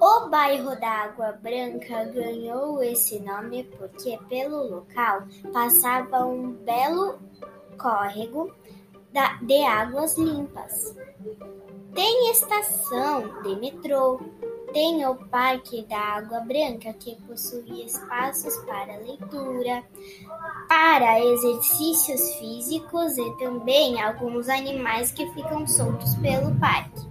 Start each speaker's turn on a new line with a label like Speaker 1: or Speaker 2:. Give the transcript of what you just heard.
Speaker 1: O bairro da Água Branca ganhou esse nome porque pelo local passava um belo córrego de águas limpas. Tem estação de metrô, tem o Parque da Água Branca, que possui espaços para leitura, para exercícios físicos e também alguns animais que ficam soltos pelo parque.